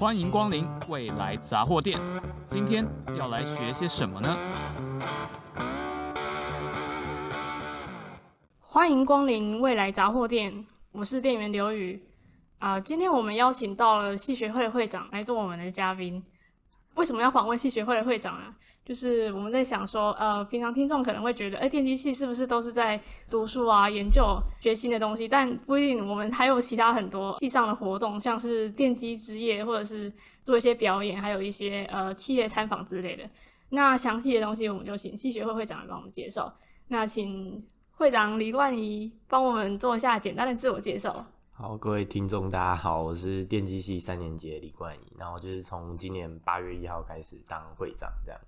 欢迎光临未来杂货店。今天要来学些什么呢？欢迎光临未来杂货店，我是店员刘宇。啊、今天我们邀请到了系学会会长来做我们的嘉宾。为什么要访问系学会的会长呢？就是我们在想说，呃，平常听众可能会觉得，哎，电机系是不是都是在读书啊、研究、学新的东西？但不一定，我们还有其他很多系上的活动，像是电机之夜，或者是做一些表演，还有一些呃企业参访之类的。那详细的东西，我们就请系学会会长来帮我们介绍。那请会长李冠仪帮我们做一下简单的自我介绍。好，各位听众，大家好，我是电机系三年级的李冠仪，然后就是从今年八月一号开始当会长，这样。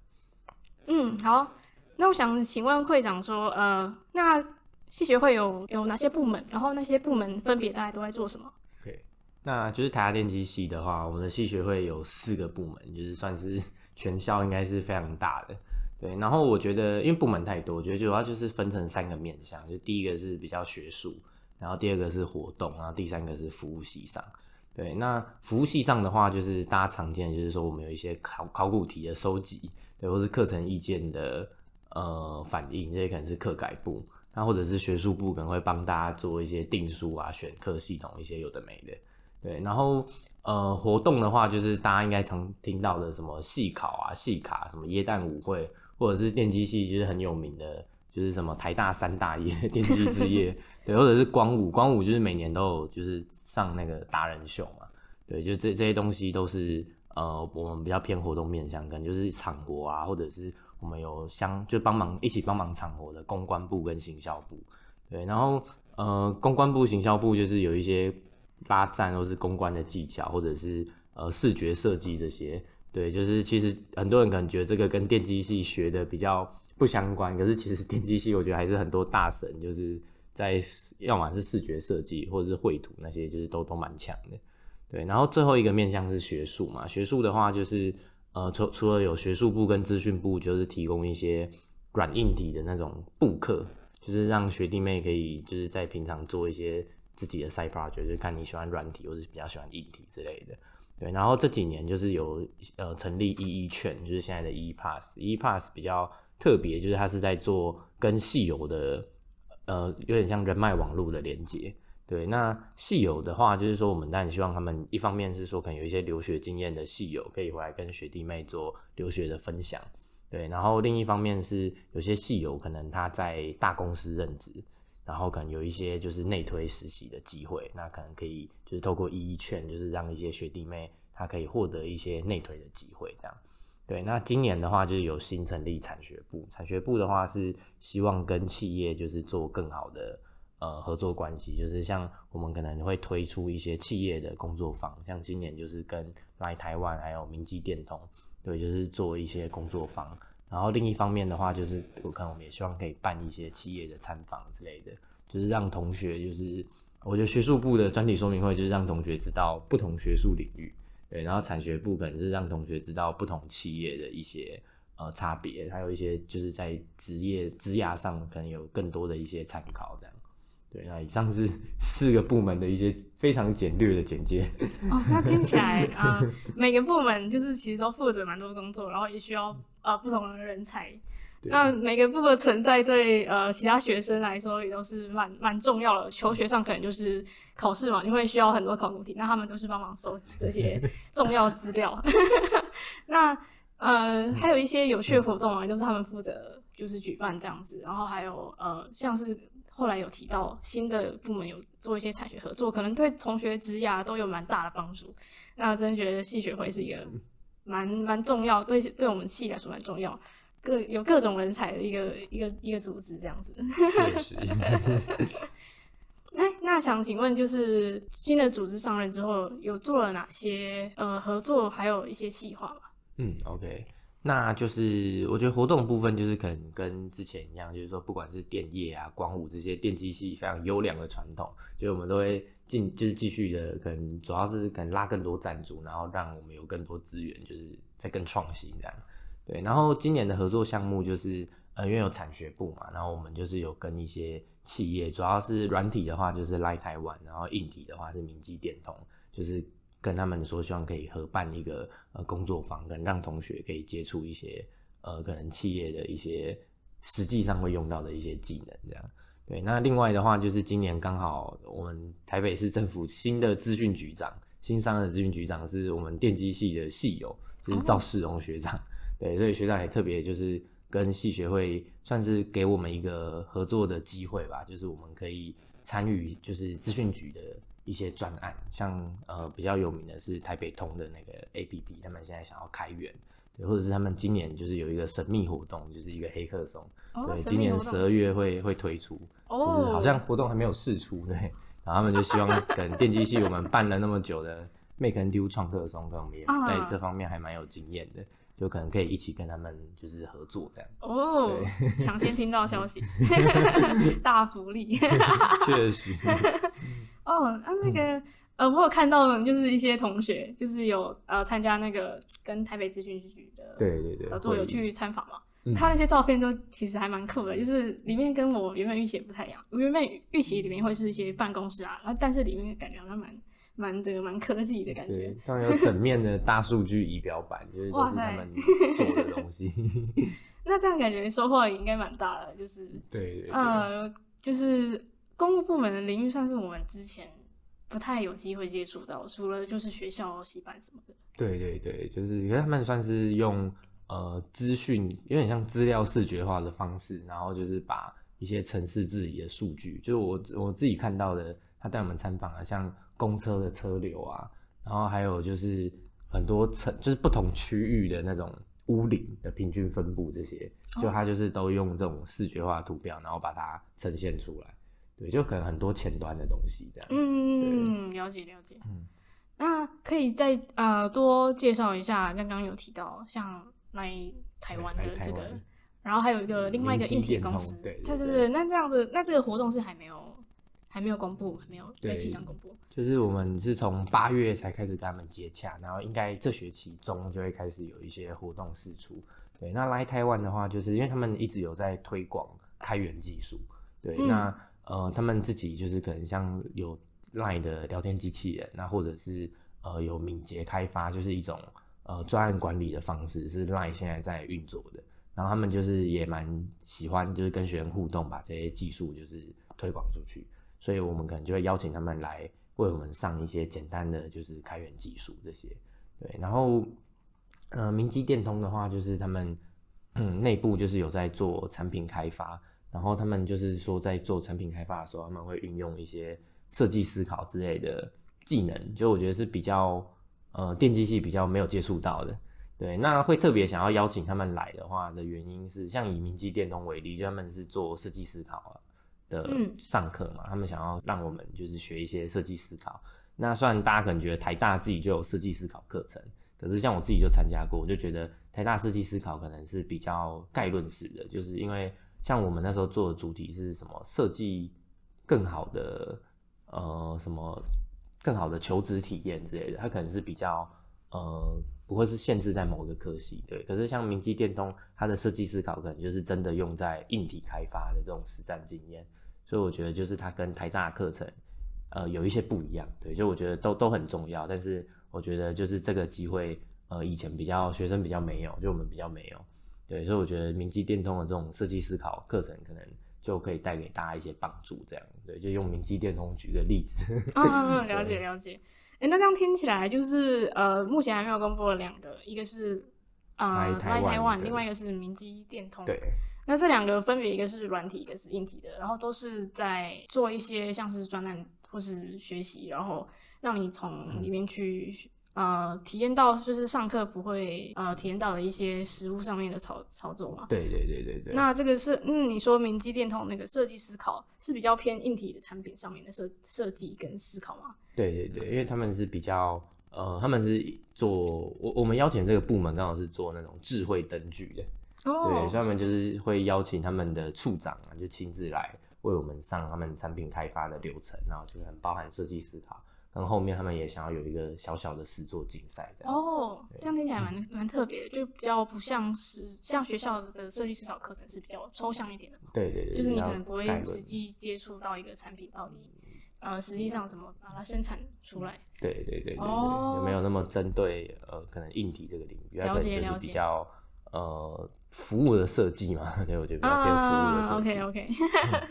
嗯，好，那我想请问会长说，呃，那系学会有有哪些部门？然后那些部门分别大概都在做什么？OK，那就是台大电机系的话，我们的系学会有四个部门，就是算是 全校应该是非常大的。对，然后我觉得因为部门太多，我觉得主要就是分成三个面向，就第一个是比较学术。然后第二个是活动，然后第三个是服务系上。对，那服务系上的话，就是大家常见的，就是说我们有一些考考古题的收集，对，或是课程意见的呃反映，这些可能是课改部，那或者是学术部可能会帮大家做一些订书啊、选课系统一些有的没的。对，然后呃活动的话，就是大家应该常听到的什么系考啊、系卡，什么耶诞舞会，或者是电机系就是很有名的。就是什么台大三大夜 电机之夜，对，或者是光武，光武就是每年都有，就是上那个达人秀嘛，对，就这这些东西都是呃我们比较偏活动面向，可能就是场活啊，或者是我们有相就帮忙一起帮忙场活的公关部跟行销部，对，然后呃公关部、行销部就是有一些拉赞或是公关的技巧，或者是呃视觉设计这些，对，就是其实很多人可能觉得这个跟电机系学的比较。不相关，可是其实电机系我觉得还是很多大神，就是在要么是视觉设计或者是绘图那些，就是都都蛮强的。对，然后最后一个面向是学术嘛，学术的话就是呃，除除了有学术部跟资讯部，就是提供一些软硬体的那种布课，就是让学弟妹可以就是在平常做一些自己的 side project，就是看你喜欢软体或者比较喜欢硬体之类的。对，然后这几年就是有呃成立 EE 券，就是现在的 EE Pass，EE Pass 比较。特别就是他是在做跟戏友的，呃，有点像人脉网络的连接。对，那戏友的话，就是说我们当然希望他们一方面是说可能有一些留学经验的戏友可以回来跟学弟妹做留学的分享。对，然后另一方面是有些戏友可能他在大公司任职，然后可能有一些就是内推实习的机会，那可能可以就是透过一一券，就是让一些学弟妹他可以获得一些内推的机会，这样。对，那今年的话就是有新成立产学部，产学部的话是希望跟企业就是做更好的呃合作关系，就是像我们可能会推出一些企业的工作坊，像今年就是跟来台湾还有明基电通，对，就是做一些工作坊。然后另一方面的话，就是我看我们也希望可以办一些企业的参访之类的，就是让同学就是我觉得学术部的专题说明会就是让同学知道不同学术领域。对，然后产学部可能是让同学知道不同企业的一些呃差别，还有一些就是在职业职涯上可能有更多的一些参考这样。对，那以上是 四个部门的一些非常简略的简介。哦，那听起来啊、呃，每个部门就是其实都负责蛮多工作，然后也需要呃不同的人才。那每个部的存在对呃其他学生来说也都是蛮蛮重要的。求学上可能就是考试嘛，你会需要很多考古题，那他们都是帮忙收集这些 重要资料。那呃还有一些有趣的活动啊，都、就是他们负责就是举办这样子。然后还有呃像是后来有提到新的部门有做一些产学合作，可能对同学职涯都有蛮大的帮助。那真觉得系学会是一个蛮蛮重要，对对我们系来说蛮重要。各有各种人才的一个一个一个组织这样子。确实。那那想请问，就是新的组织上任之后，有做了哪些呃合作，还有一些计划吗？嗯，OK，那就是我觉得活动部分就是可能跟之前一样，就是说不管是电业啊、光武这些电机系非常优良的传统，就我们都会进就是继续的，可能主要是可能拉更多赞助，然后让我们有更多资源，就是在更创新这样。对，然后今年的合作项目就是，呃，因为有产学部嘛，然后我们就是有跟一些企业，主要是软体的话就是来台湾，然后硬体的话是明基电通，就是跟他们说，希望可以合办一个呃工作坊，可能让同学可以接触一些呃可能企业的一些实际上会用到的一些技能，这样。对，那另外的话就是今年刚好我们台北市政府新的资讯局长，新上任的资讯局长是我们电机系的系友，就是赵世荣学长。哦、对，所以学长也特别就是跟系学会算是给我们一个合作的机会吧，就是我们可以参与就是资讯局的一些专案，像呃比较有名的是台北通的那个 APP，他们现在想要开源。对，或者是他们今年就是有一个神秘活动，就是一个黑客松。哦、对，今年十二月会会推出，哦、就是好像活动还没有试出。对，然后他们就希望跟电机系我们办了那么久的 Make and Do 创客松，跟我们也在这方面还蛮有经验的，啊、就可能可以一起跟他们就是合作这样。哦，抢先听到消息，大福利，确实。哦，那那个。嗯呃，我有看到，就是一些同学，就是有呃参加那个跟台北资讯局的对对对合作，有去参访嘛。嗯、看那些照片都其实还蛮酷的，就是里面跟我原本预期也不太一样。我原本预期里面会是一些办公室啊，但是里面感觉好像蛮蛮这个蛮科技的感觉。当然有整面的大数据仪表板，就是就是他们做的东西。那这样感觉收获也应该蛮大的，就是对，对对，呃，就是公务部门的领域算是我们之前。不太有机会接触到，除了就是学校系办什么的。对对对，就是因为他们算是用呃资讯有点像资料视觉化的方式，然后就是把一些城市治理的数据，就是我我自己看到的，他带我们参访啊，像公车的车流啊，然后还有就是很多城就是不同区域的那种屋顶的平均分布这些，就它就是都用这种视觉化图标，然后把它呈现出来。对，就可能很多前端的东西这样。嗯，对了解了解。嗯，那可以再呃多介绍一下，刚刚有提到像来台湾的这个，然后还有一个另外一个硬体公司，对对对。那这样子，那这个活动是还没有还没有公布，还没有在系上公布。就是我们是从八月才开始跟他们接洽，然后应该这学期中就会开始有一些活动释出。对，那来台湾的话，就是因为他们一直有在推广开源技术。对，嗯、那。呃，他们自己就是可能像有 LINE 的聊天机器人，那或者是呃有敏捷开发，就是一种呃专案管理的方式，是 LINE 现在在运作的。然后他们就是也蛮喜欢，就是跟学生互动，把这些技术就是推广出去。所以我们可能就会邀请他们来为我们上一些简单的就是开源技术这些。对，然后呃明基电通的话，就是他们内部就是有在做产品开发。然后他们就是说，在做产品开发的时候，他们会运用一些设计思考之类的技能，就我觉得是比较呃电机系比较没有接触到的。对，那会特别想要邀请他们来的话的原因是，像以明基电通为例，就他们是做设计思考啊的上课嘛，嗯、他们想要让我们就是学一些设计思考。那虽然大家可能觉得台大自己就有设计思考课程，可是像我自己就参加过，我就觉得台大设计思考可能是比较概论式的，就是因为。像我们那时候做的主题是什么？设计更好的呃什么更好的求职体验之类的，它可能是比较呃不会是限制在某个科系，对。可是像明基电通，它的设计思考可能就是真的用在硬体开发的这种实战经验，所以我觉得就是它跟台大课程呃有一些不一样，对。就我觉得都都很重要，但是我觉得就是这个机会呃以前比较学生比较没有，就我们比较没有。对，所以我觉得明基电通的这种设计思考课程，可能就可以带给大家一些帮助。这样，对，就用明基电通举个例子。啊、哦，了解了解。哎对，那这样听起来就是呃，目前还没有公布的两个，一个是啊，来台湾，另外一个是明基电通。对。那这两个分别一个是软体，一个是硬体的，然后都是在做一些像是专案或是学习，然后让你从里面去。嗯呃，体验到就是上课不会呃体验到的一些实物上面的操操作嘛？对对对对对。那这个是嗯，你说明基电通那个设计思考是比较偏硬体的产品上面的设设计跟思考吗？对对对，因为他们是比较呃，他们是做我我们邀请这个部门刚好是做那种智慧灯具的哦，对，所以他们就是会邀请他们的处长啊，就亲自来为我们上他们产品开发的流程，然后就是很包含设计思考。然后后面他们也想要有一个小小的实作竞赛，这样哦，这样听起来蛮蛮特别的，就比较不像是像学校的设计思考课程是比较抽象一点的嘛。对对对，就是你可能不会实际接触到一个产品到底呃实际上怎么把它生产出来。对对对对有没有那么针对呃可能硬体这个领域，它可能就是比较呃服务的设计嘛，对，我觉得比较偏服务的设计。OK OK，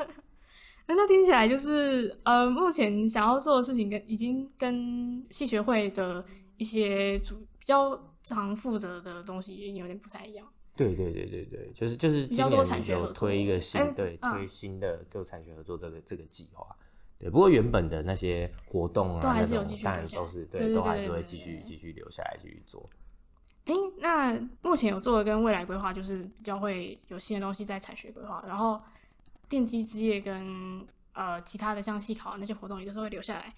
那听起来就是呃目前想要做的事情跟已经跟戏学会的一些主比较常负责的东西已经有点不太一样。对对对对对，就是就是今年有推一个新对推新的就产学合作这个这个计划。对，不过原本的那些活动啊，那种当然都是对，都还是会继续继续留下来继续做。哎，那目前有做的跟未来规划，就是比较会有新的东西在产学规划，然后电机之夜跟呃其他的像系考那些活动，也都是会留下来。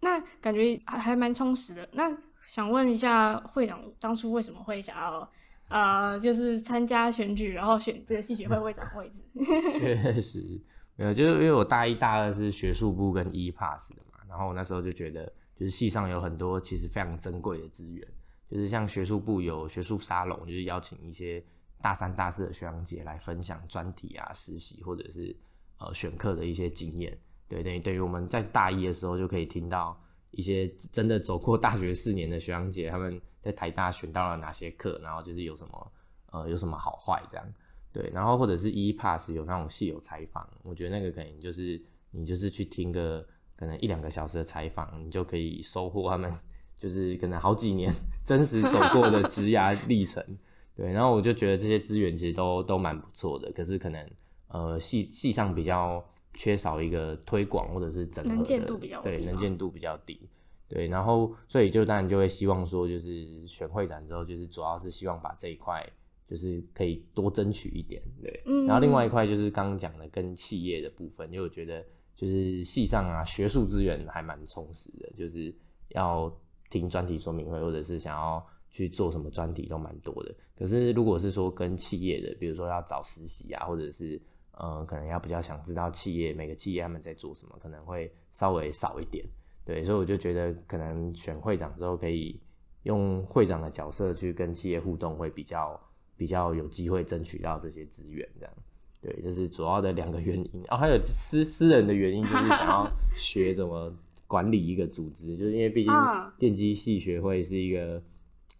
那感觉还还蛮充实的。那想问一下会长，当初为什么会想要呃就是参加选举，然后选这个系学会会长位置？确实。没有，就是因为我大一、大二是学术部跟 E-Pass 的嘛，然后我那时候就觉得，就是系上有很多其实非常珍贵的资源，就是像学术部有学术沙龙，就是邀请一些大三、大四的学长姐来分享专题啊、实习或者是呃选课的一些经验。对，等于等于我们在大一的时候就可以听到一些真的走过大学四年的学长姐他们在台大选到了哪些课，然后就是有什么呃有什么好坏这样。对，然后或者是 E-Pass 有那种系友采访，我觉得那个可能就是你就是去听个可能一两个小时的采访，你就可以收获他们就是可能好几年 真实走过的职涯历程。对，然后我就觉得这些资源其实都都蛮不错的，可是可能呃系系上比较缺少一个推广或者是整合的，能见度比较低，对，能见度比较低。对，然后所以就当然就会希望说，就是选会展之后，就是主要是希望把这一块。就是可以多争取一点，对。嗯。然后另外一块就是刚刚讲的跟企业的部分，因为我觉得就是系上啊，学术资源还蛮充实的，就是要听专题说明会，或者是想要去做什么专题都蛮多的。可是如果是说跟企业的，比如说要找实习啊，或者是呃，可能要比较想知道企业每个企业他们在做什么，可能会稍微少一点。对，所以我就觉得可能选会长之后，可以用会长的角色去跟企业互动，会比较。比较有机会争取到这些资源，这样，对，就是主要的两个原因哦，还有私私人的原因，就是想要学怎么管理一个组织，就是因为毕竟电机系学会是一个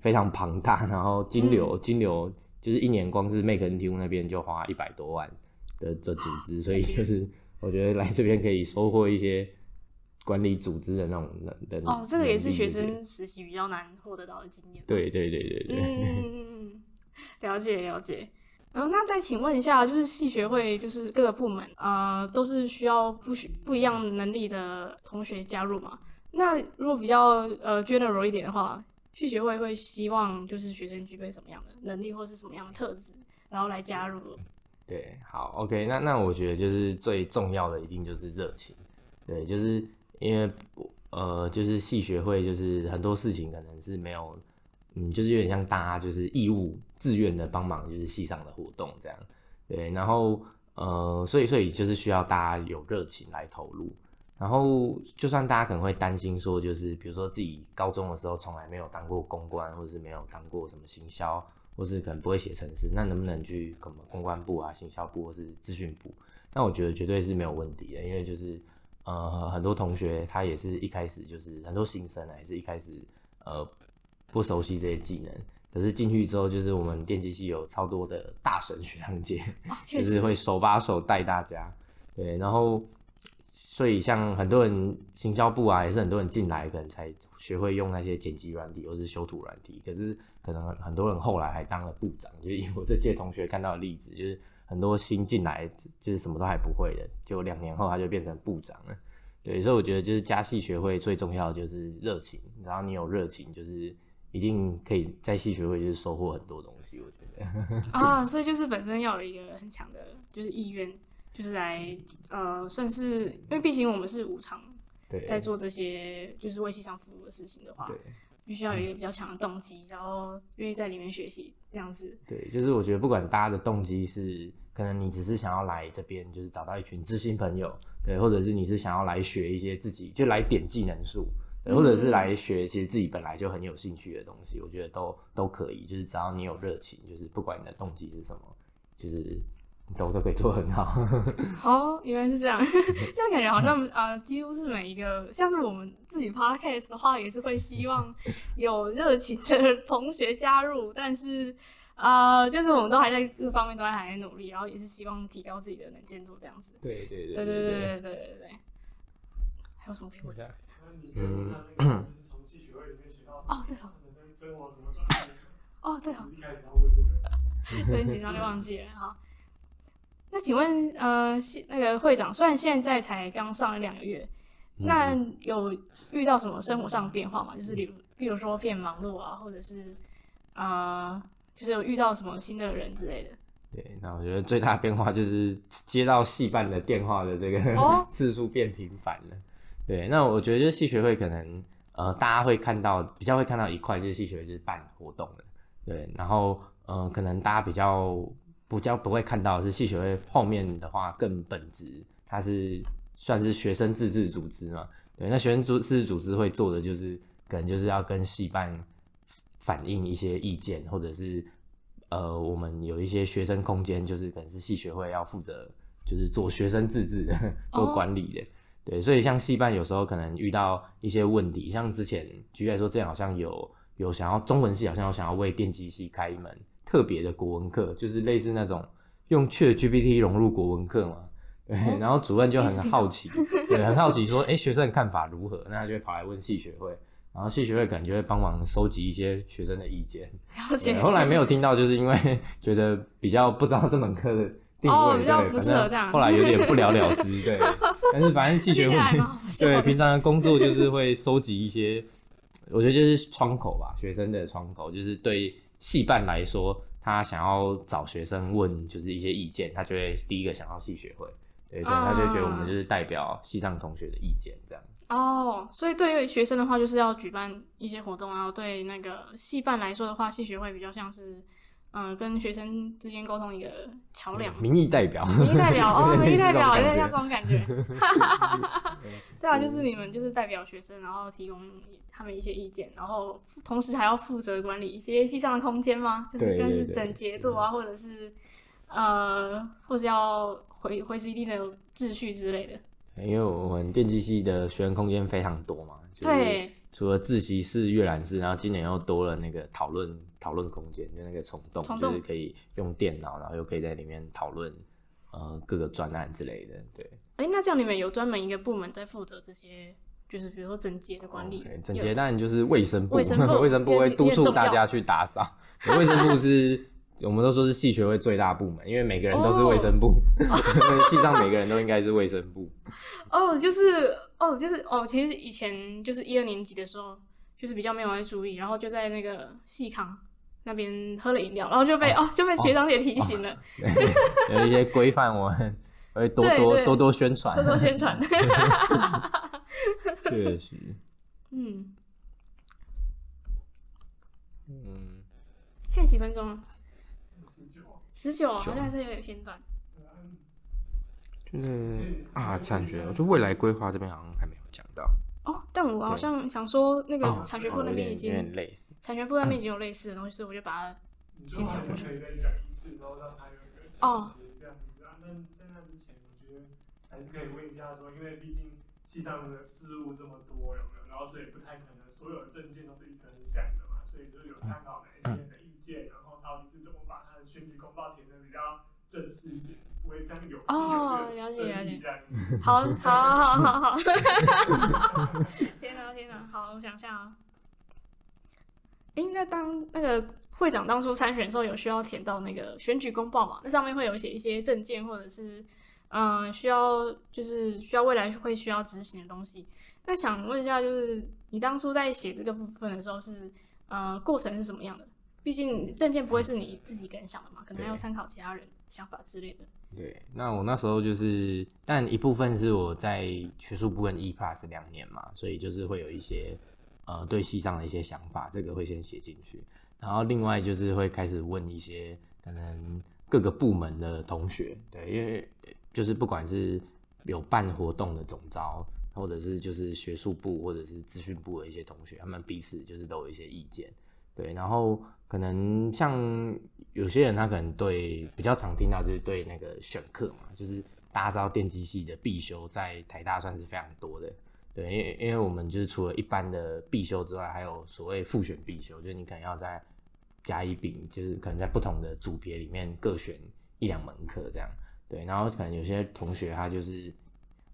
非常庞大，然后金流、嗯、金流就是一年光是 Make NTU 那边就花一百多万的这组织，所以就是我觉得来这边可以收获一些管理组织的那种能力。哦，这个也是学生实习比较难获得到的经验。对对对对对。嗯了解了解，然后，那再请问一下，就是系学会，就是各个部门，呃，都是需要不需不一样能力的同学加入嘛？那如果比较呃 general 一点的话，系学会会希望就是学生具备什么样的能力或是什么样的特质，然后来加入？对，好，OK，那那我觉得就是最重要的一定就是热情，对，就是因为呃，就是系学会就是很多事情可能是没有。嗯，就是有点像大家就是义务自愿的帮忙，就是系上的活动这样，对，然后呃，所以所以就是需要大家有热情来投入，然后就算大家可能会担心说，就是比如说自己高中的时候从来没有当过公关，或是没有当过什么行销，或是可能不会写程式，那能不能去什么公关部啊、行销部或是资讯部？那我觉得绝对是没有问题的，因为就是呃，很多同学他也是一开始就是很多新生啊，也是一开始呃。不熟悉这些技能，可是进去之后，就是我们电机系有超多的大神学长姐，哦、就是会手把手带大家。对，然后所以像很多人行销部啊，也是很多人进来可能才学会用那些剪辑软体或是修图软体，可是可能很多人后来还当了部长。就是以我这届同学看到的例子，就是很多新进来就是什么都还不会的，就两年后他就变成部长了。对，所以我觉得就是加系学会最重要的就是热情，然后你有热情就是。一定可以在戏学会就是收获很多东西，我觉得 啊，所以就是本身要有一个很强的，就是意愿，就是来呃，算是因为毕竟我们是无偿在做这些就是为戏上服务的事情的话，对，必须要有一个比较强的动机，然后愿意在里面学习这样子。对，就是我觉得不管大家的动机是，可能你只是想要来这边就是找到一群知心朋友，对，或者是你是想要来学一些自己就来点技能数。或者是来学，其实自己本来就很有兴趣的东西，我觉得都都可以，就是只要你有热情，就是不管你的动机是什么，就是都都可以做很好。哦，原来是这样，这样感觉好像啊、呃，几乎是每一个，像是我们自己 podcast 的话，也是会希望有热情的同学加入，但是啊、呃，就是我们都还在各方面都还还在努力，然后也是希望提高自己的能见度，这样子。对对对对对对对对对对。还有什么可以问？嗯。哦，对哦。哦，对哦。很紧张就忘记了哈。那请问，呃，那个会长，虽然现在才刚上了两个月，那有遇到什么生活上的变化吗？就是比如，比如说变忙碌啊，或者是啊、呃，就是有遇到什么新的人之类的。对，那我觉得最大的变化就是接到戏办的电话的这个、哦、次数变频繁了。对，那我觉得就是系学会可能呃，大家会看到比较会看到一块，就是系学会就是办活动的。对，然后嗯、呃，可能大家比较。比较不会看到的是系学会后面的话更本质，它是算是学生自治组织嘛？对，那学生自治组织会做的就是可能就是要跟系办反映一些意见，或者是呃，我们有一些学生空间，就是可能是系学会要负责，就是做学生自治的，做管理的。Oh. 对，所以像戏班有时候可能遇到一些问题，像之前举例来说，这样好像有有想要中文系好像有想要为电机系开一门。特别的国文课，就是类似那种用 ChatGPT 融入国文课嘛，对，然后主任就很好奇，对，很好奇说，哎、欸，学生的看法如何？那他就会跑来问系学会，然后系学会可能就会帮忙收集一些学生的意见。了解。后来没有听到，就是因为 觉得比较不知道这门课的定位，哦、对，反正后来有点不了了之，对。但是反正系学会 对平常的工作就是会收集一些，我觉得就是窗口吧，学生的窗口，就是对。戏办来说，他想要找学生问，就是一些意见，他就会第一个想到系学会，对对，他就觉得我们就是代表系上同学的意见这样。哦，所以对于学生的话，就是要举办一些活动，然后对那个戏办来说的话，系学会比较像是。嗯，跟学生之间沟通一个桥梁，民意代表，民意代表哦，民意代表有点像这种感觉，对啊，就是你们就是代表学生，然后提供他们一些意见，然后同时还要负责管理一些系上的空间吗？就是但是整洁度啊，或者是呃，或者要回回持一定的秩序之类的。因为我们电机系的学生空间非常多嘛，对。除了自习室、阅览室，然后今年又多了那个讨论讨论空间，就那个虫洞，洞就是可以用电脑，然后又可以在里面讨论呃各个专案之类的。对，哎、欸，那这样你们有专门一个部门在负责这些，就是比如说整洁的管理。Okay, 整洁当然就是卫生部，卫生 部卫生部会督促大家去打扫。卫生部是。我们都说是系学会最大部门，因为每个人都是卫生部，所以系上每个人都应该是卫生部。哦，就是哦，就是哦，其实以前就是一二年级的时候，就是比较没有在注意，然后就在那个细康那边喝了饮料，然后就被哦，哦就被学长姐提醒了，哦、有一些规范，我们会多多多多宣传，多多宣传。确实，嗯嗯，现在几分钟？十九，好像还是有点偏短。就是啊，产学，就未来规划这边好像还没有讲到。哦，但我好像想说，那个产学部那边已经，产学部那边已经有类似的东西，所以我就把它先讲过去。哦。这样子啊，那在那之前，我觉得还是可以问一下说，因为毕竟系上的事务这么多，有没有？然后所以不太可能所有的证件都是一根线的嘛，所以就有参考哪一些的意见，然后到底是怎么把他的选举公报填的比较正式一点，哦，了解了解，好好好好好，天哪天哪，好，我想一下啊，哎、欸，那当那个会长当初参选的时候，有需要填到那个选举公报嘛？那上面会有写一些证件，或者是嗯、呃，需要就是需要未来会需要执行的东西。那想问一下，就是你当初在写这个部分的时候是，是呃过程是什么样的？毕竟证件不会是你自己一个人想的嘛，可能还要参考其他人想法之类的。对，那我那时候就是，但一部分是我在学术部跟 E Plus 两年嘛，所以就是会有一些呃对系上的一些想法，这个会先写进去。然后另外就是会开始问一些可能各个部门的同学，对，因为就是不管是有办活动的总招。或者是就是学术部或者是资讯部的一些同学，他们彼此就是都有一些意见，对，然后可能像有些人他可能对比较常听到就是对那个选课嘛，就是大家知道电机系的必修在台大算是非常多的，对，因为因为我们就是除了一般的必修之外，还有所谓复选必修，就是你可能要在甲乙丙，就是可能在不同的组别里面各选一两门课这样，对，然后可能有些同学他就是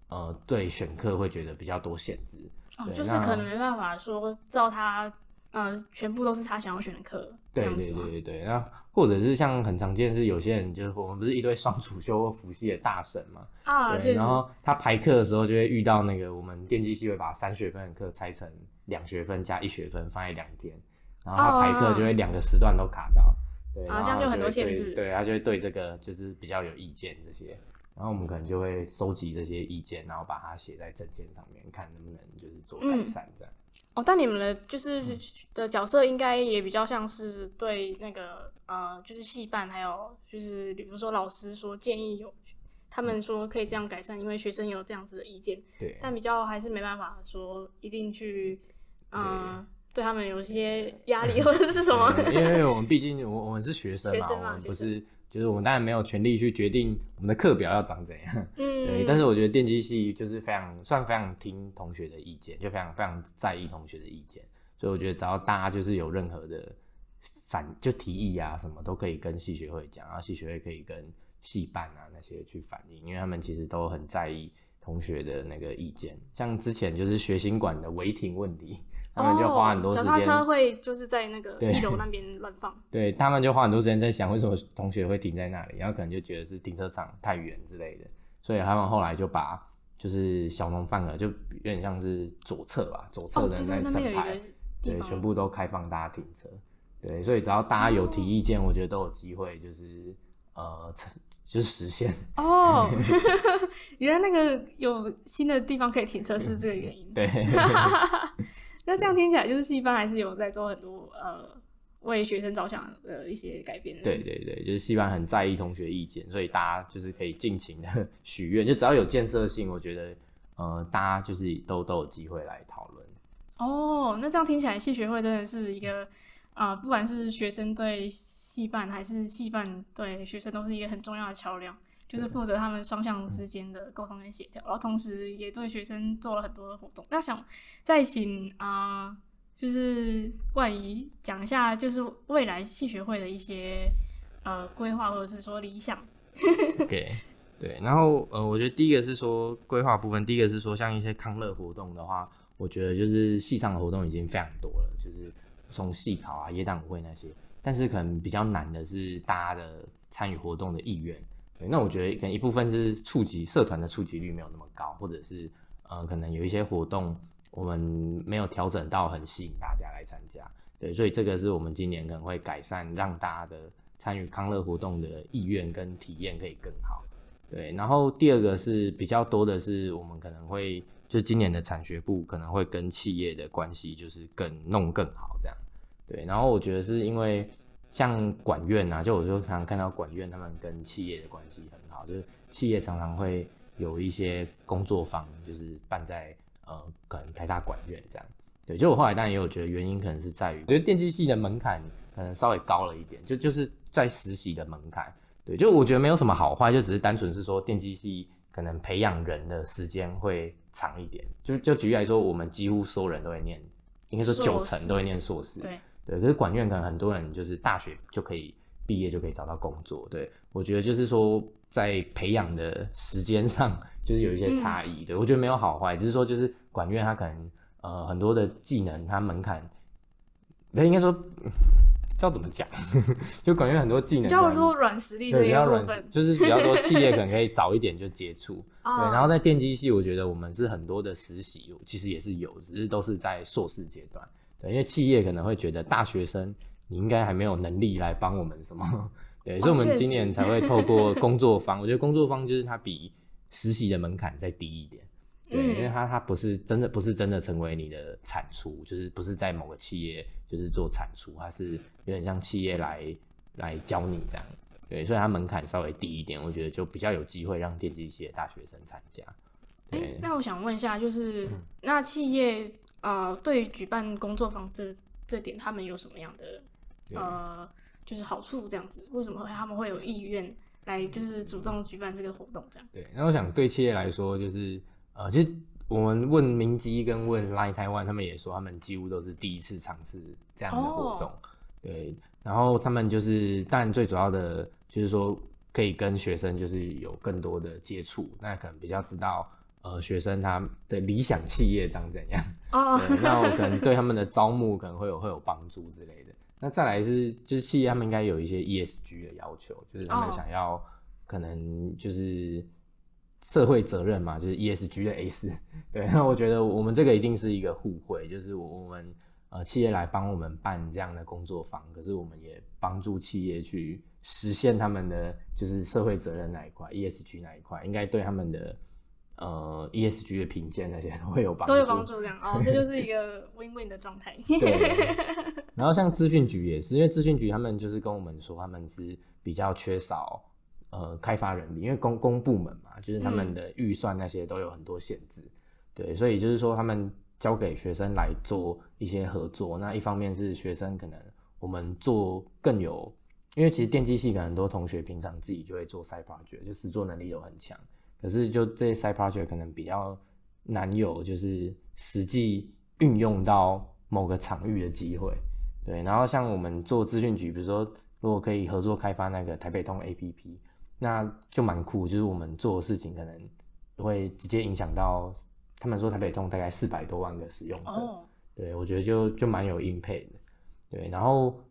呃对选课会觉得比较多限制，哦，就是可能没办法说照他。呃，全部都是他想要选的课，对对对对对。那或者是像很常见是有些人就是我们不是一堆双主修辅系的大神嘛，啊，对。然后他排课的时候就会遇到那个我们电机系会把三学分的课拆成两学分加一学分放在两天，然后他排课就会两个时段都卡到，对，啊，这样就很多限制，对，他就会对这个就是比较有意见这些，然后我们可能就会收集这些意见，然后把它写在证件上面，看能不能就是做改善这样。嗯哦，但你们的就是的角色应该也比较像是对那个呃，就是戏办还有就是比如说老师说建议有，他们说可以这样改善，因为学生有这样子的意见。对。但比较还是没办法说一定去，嗯、呃，对他们有一些压力或者是什么。因为我们毕竟 我我们是学生嘛，学生嘛，我们不是。就是我们当然没有权利去决定我们的课表要长怎样，嗯，对。但是我觉得电机系就是非常算非常听同学的意见，就非常非常在意同学的意见。所以我觉得只要大家就是有任何的反就提议啊什么，都可以跟系学会讲，然后系学会可以跟系办啊那些去反映，因为他们其实都很在意同学的那个意见。像之前就是学新馆的违停问题。他们就花很多时间，脚踏车会就是在那个一楼 那边乱放。对，他们就花很多时间在想，为什么同学会停在那里，然后可能就觉得是停车场太远之类的，所以他们后来就把就是小农饭盒就有点像是左侧吧，左侧的那整排，对，全部都开放大家停车。对，所以只要大家有提意见，我觉得都有机会，就是呃，就是实现。哦，原来那个有新的地方可以停车是这个原因。对。那这样听起来，就是戏班还是有在做很多呃为学生着想的一些改变。对对对，就是戏班很在意同学意见，所以大家就是可以尽情的许愿，就只要有建设性，我觉得呃大家就是都都有机会来讨论。哦，那这样听起来，系学会真的是一个啊、呃，不管是学生对系办还是戏办对学生，都是一个很重要的桥梁。就是负责他们双向之间的沟通跟协调，然后同时也对学生做了很多的活动。那想再请啊、呃，就是冠仪讲一下，就是未来戏学会的一些呃规划或者是说理想。OK，对，然后呃，我觉得第一个是说规划部分，第一个是说像一些康乐活动的话，我觉得就是戏上的活动已经非常多了，就是从戏考啊、耶诞舞会那些，但是可能比较难的是大家的参与活动的意愿。对，那我觉得可能一部分是触及社团的触及率没有那么高，或者是呃，可能有一些活动我们没有调整到很吸引大家来参加。对，所以这个是我们今年可能会改善，让大家的参与康乐活动的意愿跟体验可以更好。对，然后第二个是比较多的是我们可能会就今年的产学部可能会跟企业的关系就是更弄更好这样。对，然后我觉得是因为。像管院啊，就我就常常看到管院他们跟企业的关系很好，就是企业常常会有一些工作坊，就是办在呃可能台大管院这样。对，就我后来当然也有觉得原因可能是在于，我觉得电机系的门槛可能稍微高了一点，就就是在实习的门槛。对，就我觉得没有什么好坏，就只是单纯是说电机系可能培养人的时间会长一点。就就举例来说，我们几乎所有人都会念，应该说九成都会念硕士。对。对，可是管院可能很多人就是大学就可以毕业就可以找到工作。对，我觉得就是说在培养的时间上就是有一些差异。对，我觉得没有好坏，只是说就是管院它可能呃很多的技能它门槛，那应该说知道怎么讲，就管院很多技能叫做软实力，对，比较软，就是比较多企业可能可以 早一点就接触。对，然后在电机系，我觉得我们是很多的实习，其实也是有，只是都是在硕士阶段。对，因为企业可能会觉得大学生你应该还没有能力来帮我们什么，对，所以我们今年才会透过工作坊。我觉得工作坊就是它比实习的门槛再低一点，对，因为它它不是真的不是真的成为你的产出，就是不是在某个企业就是做产出，它是有点像企业来来教你这样，对，所以它门槛稍微低一点，我觉得就比较有机会让电机系的大学生参加。对，欸，那我想问一下，就是那企业。呃，对于举办工作坊这这点他们有什么样的呃，就是好处这样子？为什么会他们会有意愿来就是主动举办这个活动这样？对，那我想对企业来说，就是呃，其实我们问明基跟问 Line Taiwan，他们也说他们几乎都是第一次尝试这样的活动。哦、对，然后他们就是，当然最主要的就是说可以跟学生就是有更多的接触，那可能比较知道。呃，学生他的理想企业长怎样？哦、oh.，那我可能对他们的招募可能会有会有帮助之类的。那再来是，就是企业他们应该有一些 ESG 的要求，就是他们想要可能就是社会责任嘛，就是 ESG 的 S。对，那我觉得我们这个一定是一个互惠，就是我们呃企业来帮我们办这样的工作坊，可是我们也帮助企业去实现他们的就是社会责任那一块，ESG 那一块，应该对他们的。呃，ESG 的评鉴那些都会有帮助，都有帮助这样哦，这就是一个 win-win 的状态。对。然后像资讯局也是，因为资讯局他们就是跟我们说，他们是比较缺少呃开发人力，因为公公部门嘛，就是他们的预算那些都有很多限制。嗯、对，所以就是说他们交给学生来做一些合作，那一方面是学生可能我们做更有，因为其实电机系可能很多同学平常自己就会做 side project，就实作能力都很强。可是，就这些 side project 可能比较难有，就是实际运用到某个场域的机会。对，然后像我们做资讯局，比如说如果可以合作开发那个台北通 APP，那就蛮酷。就是我们做的事情可能会直接影响到他们说台北通大概四百多万个使用者。Oh. 对，我觉得就就蛮有 impact 的。对，然后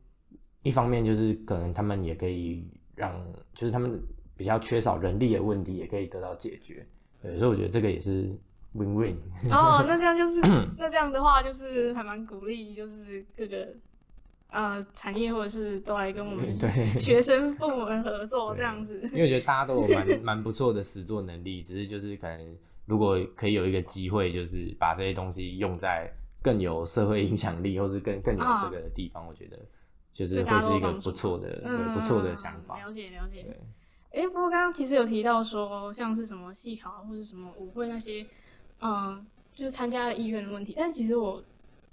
一方面就是可能他们也可以让，就是他们。比较缺少人力的问题也可以得到解决，对，所以我觉得这个也是 win-win。哦，那这样就是，那这样的话就是还蛮鼓励，就是各个呃产业或者是都来跟我们对学生部门合作这样子。因为我觉得大家都有蛮 蛮不错的实作能力，只是就是可能如果可以有一个机会，就是把这些东西用在更有社会影响力，或是更更有这个的地方，哦，我觉得就是会是一个不错的对不错的想法。了解了解。哎、欸，不过刚刚其实有提到说，像是什么戏考或者什么舞会那些，嗯，就是参加意愿的问题。但是其实我，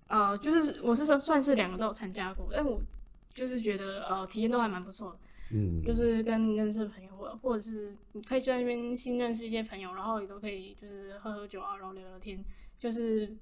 呃，就是我是说算是两个都有参加过，但我就是觉得呃体验都还蛮不错的。嗯，就是跟认识的朋友或或者是你可以去那边新认识一些朋友，然后也都可以就是喝喝酒啊，然后聊聊天，就是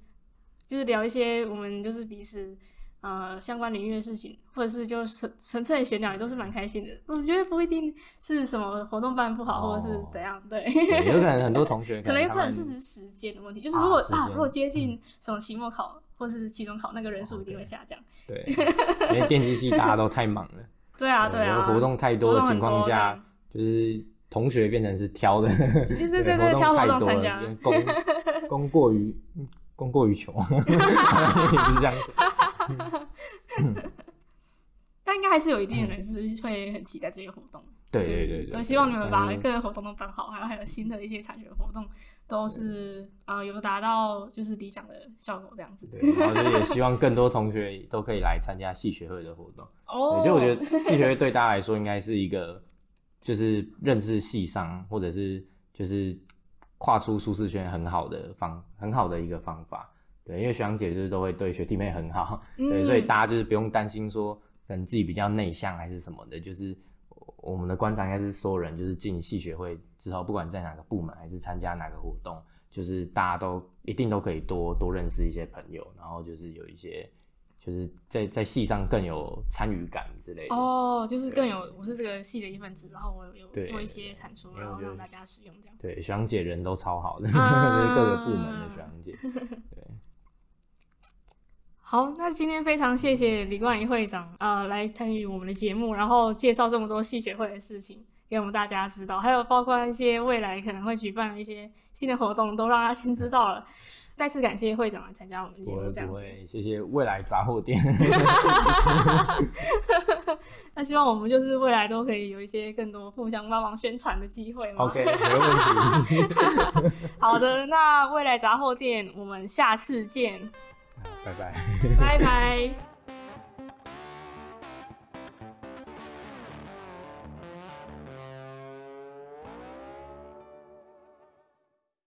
就是聊一些我们就是彼此。呃，相关领域的事情，或者是就纯纯粹的闲聊，也都是蛮开心的。我觉得不一定是什么活动办不好，哦、或者是怎样，对。对有可能很多同学 可，能有可能是时间的问题，就是如果啊，啊，如果接近什么期末考、嗯、或是期中考，那个人数一定会下降。对，因为电机系大家都太忙了。对啊，对啊。活动太多的情况下，就是同学变成是挑的，就是对对对，挑活动参加，供供过于供过于求，是这样子。但应该还是有一定的人是会很期待这些活动。对对对对，我希望你们把各个活动都办好，还有还有新的一些产学活动，都是啊、呃、有达到就是理想的效果这样子。对，然后就也希望更多同学都可以来参加系学会的活动。哦，就我觉得系学会对大家来说应该是一个就是认识系上或者是就是跨出舒适圈很好的方很好的一个方法。对，因为学长姐就是都会对学弟妹很好，对，所以大家就是不用担心说可能自己比较内向还是什么的，就是我们的观察应该是所有人就是进系学会之后，不管在哪个部门还是参加哪个活动，就是大家都一定都可以多多认识一些朋友，然后就是有一些就是在在戏上更有参与感之类的。哦，就是更有我是这个戏的一份子，然后我有有做一些产出，然后让大家使用这样。对，学长姐人都超好的，啊、就是各个部门的学长姐，对。好，那今天非常谢谢李冠仪会长，呃，来参与我们的节目，然后介绍这么多戏学会的事情给我们大家知道，还有包括一些未来可能会举办的一些新的活动，都让他先知道了。再次感谢会长来参加我们的节目，这样子。谢谢未来杂货店。那希望我们就是未来都可以有一些更多互相帮忙宣传的机会嘛。OK，没问题。好的，那未来杂货店，我们下次见。拜拜，拜拜。